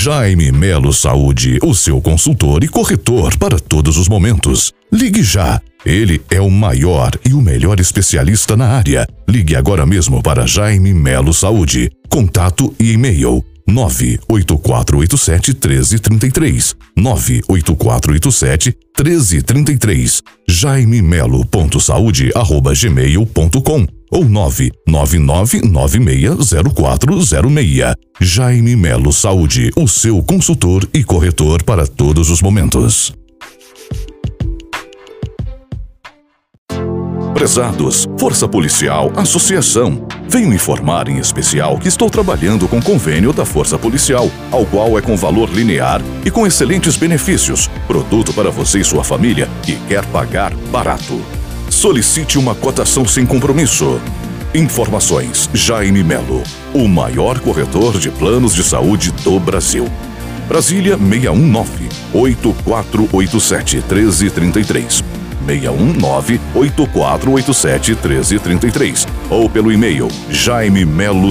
Jaime Melo Saúde, o seu consultor e corretor para todos os momentos. Ligue já. Ele é o maior e o melhor especialista na área. Ligue agora mesmo para Jaime Melo Saúde. Contato e e-mail 98487 1333. 98487 1333. Jaime Melo.saude.gmail.com ou 999960406. Jaime Melo Saúde, o seu consultor e corretor para todos os momentos. Prezados, Força Policial, Associação. Venho informar em especial que estou trabalhando com convênio da Força Policial, ao qual é com valor linear e com excelentes benefícios. Produto para você e sua família e quer pagar barato. Solicite uma cotação sem compromisso. Informações: Jaime Melo, o maior corretor de planos de saúde do Brasil. Brasília 619 8487 1333. 619 8487 1333 ou pelo e-mail jaime melo